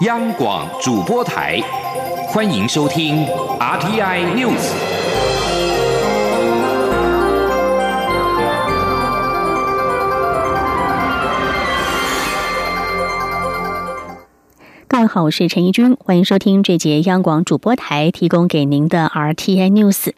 央广主播台，欢迎收听 RTI News。各位好，我是陈怡君，欢迎收听这节央广主播台提供给您的 RTI News。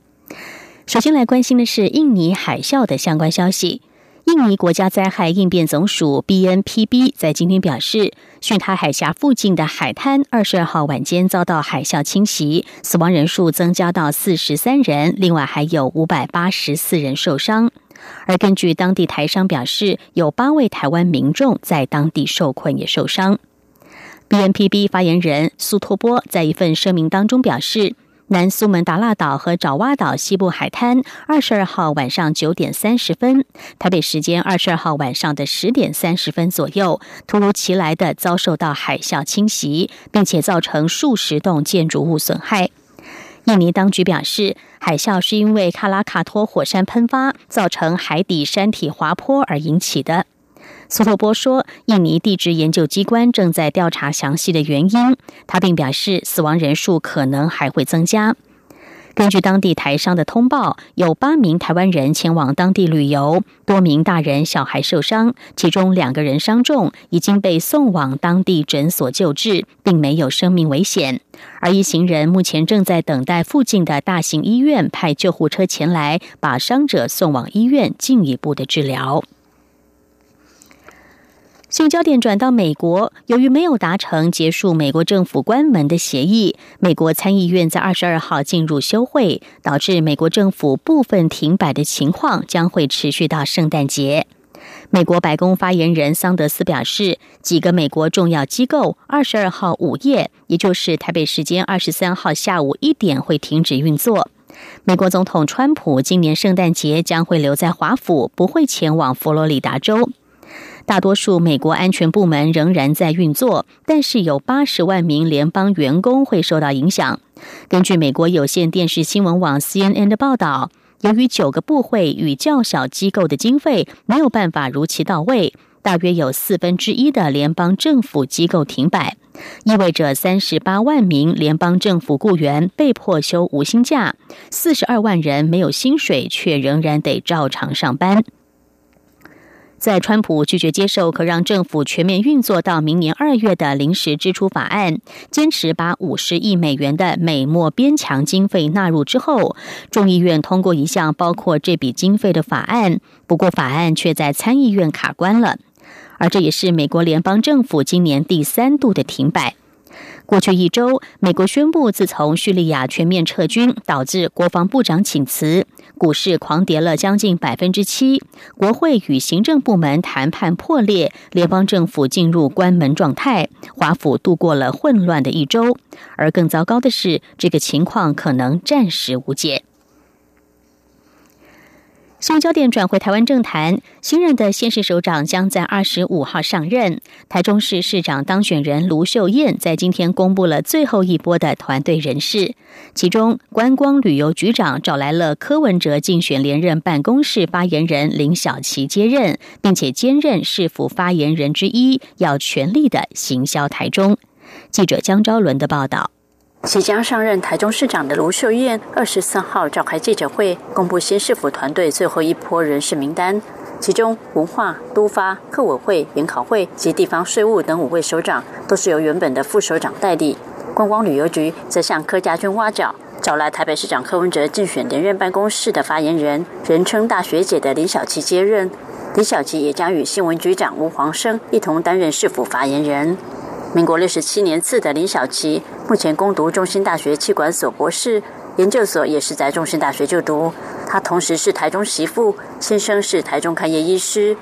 首先来关心的是印尼海啸的相关消息。印尼国家灾害应变总署 （BNPB） 在今天表示，巽他海峡附近的海滩二十二号晚间遭到海啸侵袭，死亡人数增加到四十三人，另外还有五百八十四人受伤。而根据当地台商表示，有八位台湾民众在当地受困也受伤。BNPB 发言人苏托波在一份声明当中表示。南苏门答腊岛和爪哇岛西部海滩，二十二号晚上九点三十分，台北时间二十二号晚上的十点三十分左右，突如其来的遭受到海啸侵袭，并且造成数十栋建筑物损害。印尼当局表示，海啸是因为卡拉卡托火山喷发，造成海底山体滑坡而引起的。苏托波说：“印尼地质研究机关正在调查详细的原因。”他并表示，死亡人数可能还会增加。根据当地台商的通报，有八名台湾人前往当地旅游，多名大人小孩受伤，其中两个人伤重，已经被送往当地诊所救治，并没有生命危险。而一行人目前正在等待附近的大型医院派救护车前来，把伤者送往医院进一步的治疗。新焦点转到美国，由于没有达成结束美国政府关门的协议，美国参议院在二十二号进入休会，导致美国政府部分停摆的情况将会持续到圣诞节。美国白宫发言人桑德斯表示，几个美国重要机构二十二号午夜，也就是台北时间二十三号下午一点会停止运作。美国总统川普今年圣诞节将会留在华府，不会前往佛罗里达州。大多数美国安全部门仍然在运作，但是有八十万名联邦员工会受到影响。根据美国有线电视新闻网 CNN 的报道，由于九个部会与较小机构的经费没有办法如期到位，大约有四分之一的联邦政府机构停摆，意味着三十八万名联邦政府雇员被迫休无薪假，四十二万人没有薪水却仍然得照常上班。在川普拒绝接受可让政府全面运作到明年二月的临时支出法案，坚持把五十亿美元的美墨边墙经费纳入之后，众议院通过一项包括这笔经费的法案，不过法案却在参议院卡关了，而这也是美国联邦政府今年第三度的停摆。过去一周，美国宣布自从叙利亚全面撤军，导致国防部长请辞，股市狂跌了将近百分之七，国会与行政部门谈判破裂，联邦政府进入关门状态，华府度过了混乱的一周。而更糟糕的是，这个情况可能暂时无解。新焦点转回台湾政坛，新任的县市首长将在二十五号上任。台中市市长当选人卢秀燕在今天公布了最后一波的团队人事，其中观光旅游局长找来了柯文哲竞选连任办公室发言人林小琪接任，并且兼任市府发言人之一，要全力的行销台中。记者江昭伦的报道。即将上任台中市长的卢秀燕，二十四号召开记者会，公布新市府团队最后一波人事名单。其中，文化、都发、客委会、研考会及地方税务等五位首长，都是由原本的副首长代理。观光旅游局则向柯家军挖角，找来台北市长柯文哲竞选连任办公室的发言人，人称大学姐的林小琪接任。林小琪也将与新闻局长吴黄生一同担任市府发言人。民国六十七年次的林小琪，目前攻读中兴大学气管所博士研究所，也是在中兴大学就读。他同时是台中媳妇，先生是台中开业医师。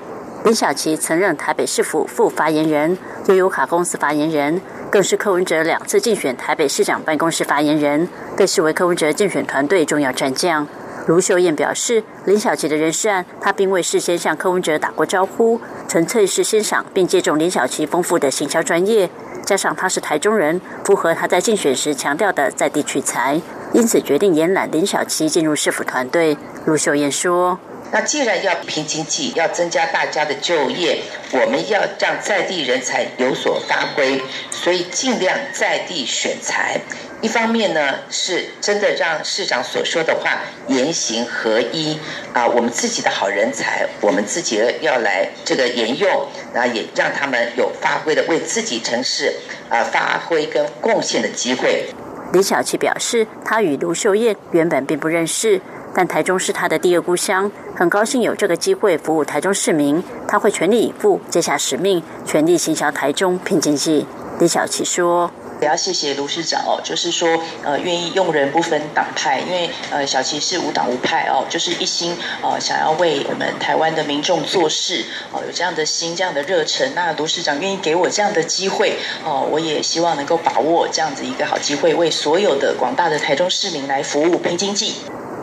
林小琪曾任台北市府副发言人、悠游卡公司发言人，更是柯文哲两次竞选台北市长办公室发言人，被视为柯文哲竞选团队重要战将。卢秀燕表示，林小琪的人事案，她并未事先向柯文哲打过招呼，纯粹是欣赏并借重林小琪丰富的行销专业，加上他是台中人，符合他在竞选时强调的在地取材，因此决定延揽林小琪进入市府团队。卢秀燕说：“那既然要拼经济，要增加大家的就业，我们要让在地人才有所发挥，所以尽量在地选材。一方面呢，是真的让市长所说的话言行合一啊，我们自己的好人才，我们自己要来这个沿用，那也让他们有发挥的为自己城市啊发挥跟贡献的机会。李小琪表示，他与卢秀燕原本并不认识，但台中是他的第二故乡，很高兴有这个机会服务台中市民，他会全力以赴，接下使命，全力行销台中拼经济。李小琪说。也要谢谢卢市长哦，就是说，呃，愿意用人不分党派，因为呃，小琪是无党无派哦，就是一心呃想要为我们台湾的民众做事哦，有这样的心，这样的热忱。那卢市长愿意给我这样的机会哦，我也希望能够把握这样子一个好机会，为所有的广大的台中市民来服务拼经济。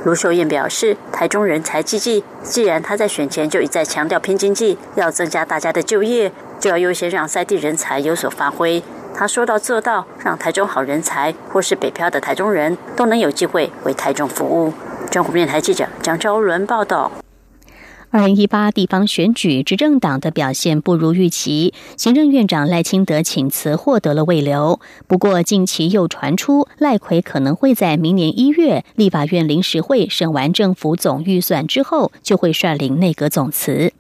卢秀燕表示，台中人才济济，既然他在选前就一再强调拼经济，要增加大家的就业，就要优先让在地人才有所发挥。他说到做到，让台中好人才或是北漂的台中人都能有机会为台中服务。中国电台记者张昭伦报道。二零一八地方选举，执政党的表现不如预期，行政院长赖清德请辞获得了未留。不过近期又传出赖奎可能会在明年一月立法院临时会审完政府总预算之后，就会率领内阁总辞。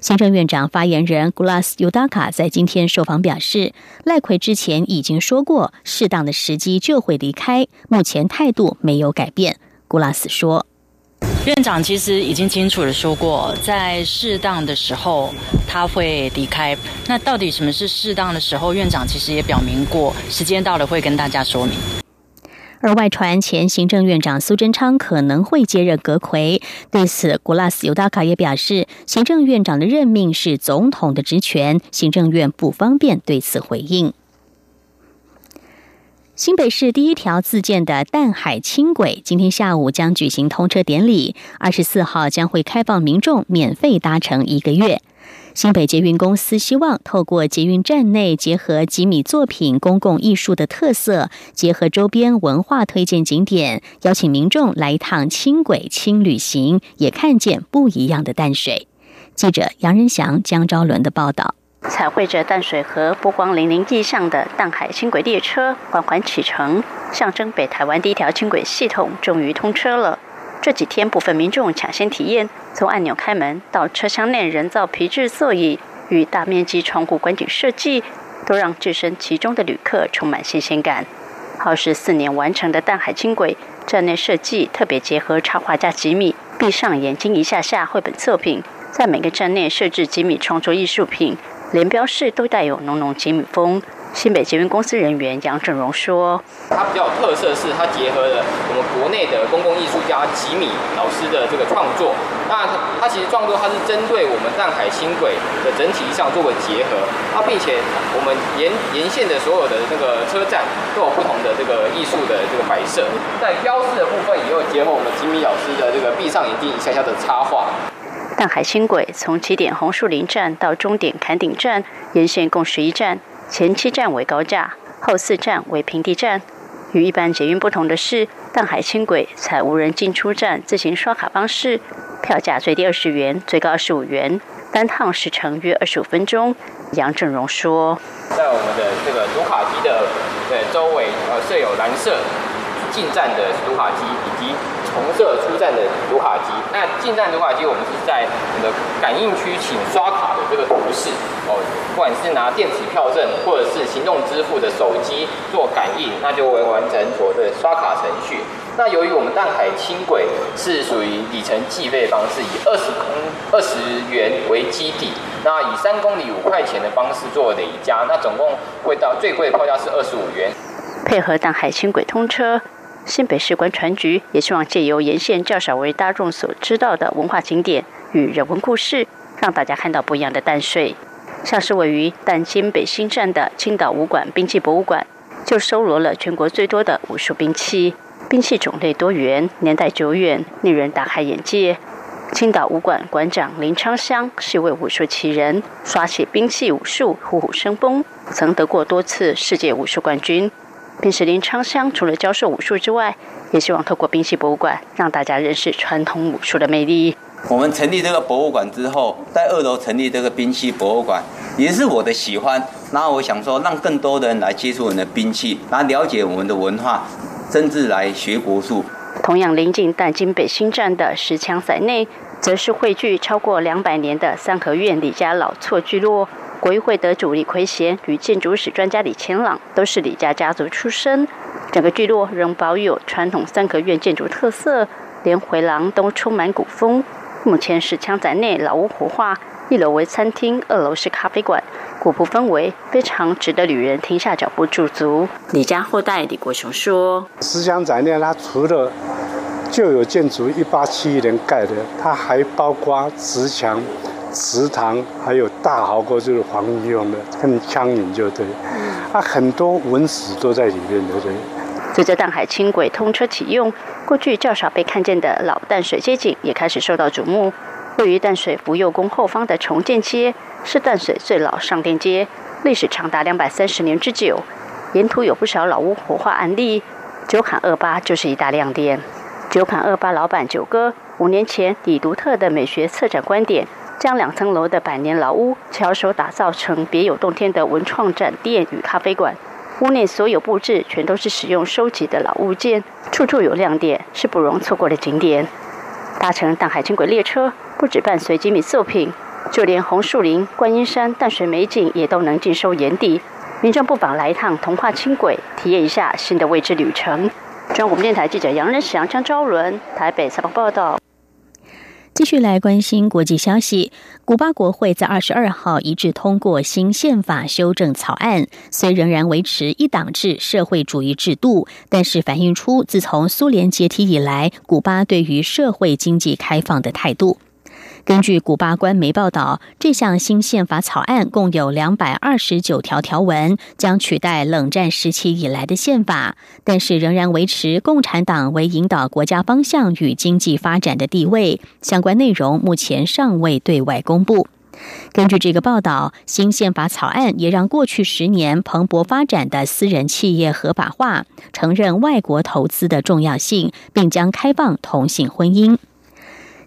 行政院长发言人 Glass Udaka 在今天受访表示，赖奎之前已经说过，适当的时机就会离开，目前态度没有改变。Glass 说：“院长其实已经清楚的说过，在适当的时候他会离开。那到底什么是适当的时候？院长其实也表明过，时间到了会跟大家说明。”而外传前行政院长苏贞昌可能会接任阁魁，对此，古拉斯尤达卡也表示，行政院长的任命是总统的职权，行政院不方便对此回应。新北市第一条自建的淡海轻轨今天下午将举行通车典礼，二十四号将会开放民众免费搭乘一个月。新北捷运公司希望透过捷运站内结合吉米作品、公共艺术的特色，结合周边文化推荐景点，邀请民众来一趟轻轨轻旅行，也看见不一样的淡水。记者杨仁祥、江昭伦的报道。彩绘着淡水河波光粼粼意象的淡海轻轨列车缓缓启程，象征北台湾第一条轻轨系统终于通车了。这几天，部分民众抢先体验，从按钮开门到车厢内人造皮质座椅与大面积窗户观景设计，都让置身其中的旅客充满新鲜感。耗时四年完成的淡海轻轨站内设计特别结合插画家吉米“闭上眼睛一下下”绘本作品，在每个站内设置吉米创作艺术品，连标示都带有浓浓吉米风。新北捷运公司人员杨振荣说：“它比较有特色是，它结合了我们国内的公共艺术家吉米老师的这个创作。那它其实创作，它是针对我们淡海轻轨的整体上做个结合。它并且我们沿沿线的所有的这个车站都有不同的这个艺术的这个摆设。在标志的部分，也有结合我们吉米老师的这个闭上眼睛一下下的插画。淡海轻轨从起点红树林站到终点坎顶站，沿线共十一站。”前七站为高架，后四站为平地站。与一般捷运不同的是，淡海轻轨采无人进出站自行刷卡方式，票价最低二十元，最高二十五元，单趟时程约二十五分钟。杨振荣说：“在我们的这个读卡机的对周围，呃，设有蓝色进站的读卡机。”红色出站的读卡机，那进站读卡机，我们是在我们的感应区，请刷卡的这个图示哦，不管是拿电子票证或者是行动支付的手机做感应，那就会完成所的刷卡程序。那由于我们淡海轻轨是属于里程计费方式，以二十公二十元为基底，那以三公里五块钱的方式做累加，那总共会到最贵的票价是二十五元。配合淡海轻轨通车。新北市观船局也希望借由沿线较少为大众所知道的文化景点与人文故事，让大家看到不一样的淡水。像是位于淡金北新站的青岛武馆兵器博物馆，就收罗了全国最多的武术兵器，兵器种类多元，年代久远，令人大开眼界。青岛武馆馆长林昌香是一位武术奇人，耍起兵器武术，虎虎生风，曾得过多次世界武术冠军。并使林昌香除了教授武术之外，也希望透过兵器博物馆让大家认识传统武术的魅力。我们成立这个博物馆之后，在二楼成立这个兵器博物馆，也是我的喜欢。然后我想说，让更多的人来接触我们的兵器，然后了解我们的文化，甚至来学国术。同样临近淡金北新站的石墙仔内，则是汇聚超过两百年的三合院李家老厝聚落。国议会得主李奎贤与建筑史专家李乾朗都是李家家族出身。整个聚落仍保有传统三合院建筑特色，连回廊都充满古风。目前石墙宅内老屋活化，一楼为餐厅，二楼是咖啡馆，古朴氛围非常值得旅人停下脚步驻足。李家后代李国雄说：“石墙宅内它除了旧有建筑一八七一年盖的，它还包括石墙。”祠堂还有大壕沟，就是皇帝用的，跟枪引就对。啊，很多文史都在里面，对不对？随着淡海轻轨通车启用，过去较少被看见的老淡水街景也开始受到瞩目。位于淡水福佑宫后方的重建街，是淡水最老商店街，历史长达两百三十年之久。沿途有不少老屋活化案例，九坎二八就是一大亮点。九坎二八老板九哥五年前以独特的美学策展观点。将两层楼的百年老屋巧手打造成别有洞天的文创展店与咖啡馆，屋内所有布置全都是使用收集的老物件，处处有亮点，是不容错过的景点。搭乘淡海轻轨列车，不止伴随精美作品，就连红树林、观音山、淡水美景也都能尽收眼底。民众不妨来一趟童话轻轨，体验一下新的未知旅程。中央广播电台记者杨仁祥、张昭伦台北采访报道。继续来关心国际消息。古巴国会在二十二号一致通过新宪法修正草案，虽仍然维持一党制社会主义制度，但是反映出自从苏联解体以来，古巴对于社会经济开放的态度。根据古巴官媒报道，这项新宪法草案共有两百二十九条条文，将取代冷战时期以来的宪法，但是仍然维持共产党为引导国家方向与经济发展的地位。相关内容目前尚未对外公布。根据这个报道，新宪法草案也让过去十年蓬勃发展的私人企业合法化，承认外国投资的重要性，并将开放同性婚姻。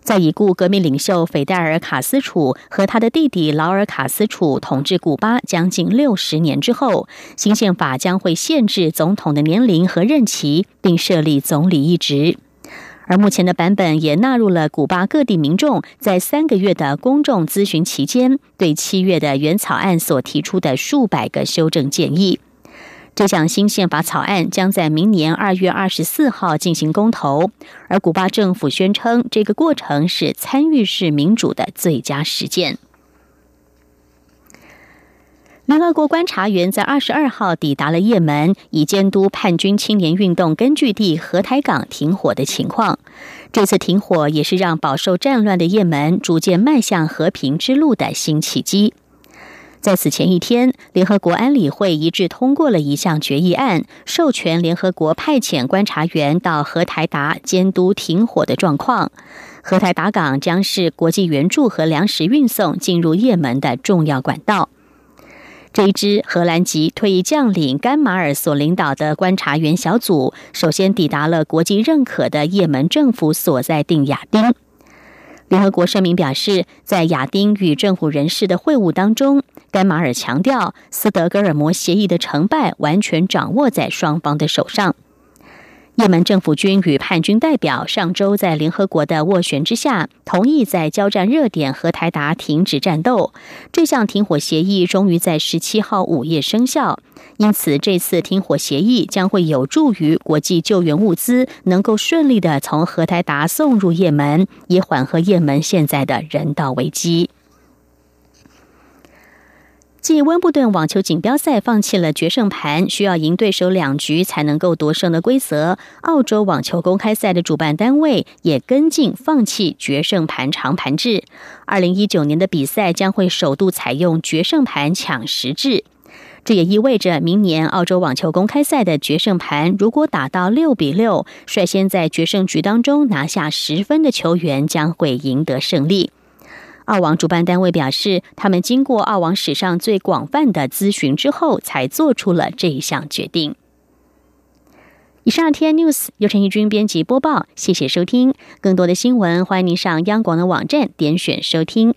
在已故革命领袖斐戴尔·卡斯楚和他的弟弟劳尔·卡斯楚统治古巴将近六十年之后，新宪法将会限制总统的年龄和任期，并设立总理一职。而目前的版本也纳入了古巴各地民众在三个月的公众咨询期间，对七月的原草案所提出的数百个修正建议。这项新宪法草案将在明年二月二十四号进行公投，而古巴政府宣称这个过程是参与式民主的最佳实践。联合国观察员在二十二号抵达了也门，以监督叛军青年运动根据地荷台港停火的情况。这次停火也是让饱受战乱的也门逐渐迈向和平之路的新契机。在此前一天，联合国安理会一致通过了一项决议案，授权联合国派遣观察员到荷台达监督停火的状况。荷台达港将是国际援助和粮食运送进入也门的重要管道。这一支荷兰籍退役将领甘马尔所领导的观察员小组，首先抵达了国际认可的也门政府所在地亚丁。联合国声明表示，在亚丁与政府人士的会晤当中。甘马尔强调，斯德哥尔摩协议的成败完全掌握在双方的手上。也门政府军与叛军代表上周在联合国的斡旋之下，同意在交战热点和台达停止战斗。这项停火协议终于在十七号午夜生效，因此这次停火协议将会有助于国际救援物资能够顺利的从和台达送入也门，以缓和也门现在的人道危机。继温布顿网球锦标赛放弃了决胜盘，需要赢对手两局才能够夺胜的规则，澳洲网球公开赛的主办单位也跟进放弃决胜盘长盘制。二零一九年的比赛将会首度采用决胜盘抢十制，这也意味着明年澳洲网球公开赛的决胜盘如果打到六比六，率先在决胜局当中拿下十分的球员将会赢得胜利。澳网主办单位表示，他们经过澳网史上最广泛的咨询之后，才做出了这一项决定。以上天 N News 由陈义军编辑播报，谢谢收听。更多的新闻，欢迎您上央广的网站点选收听。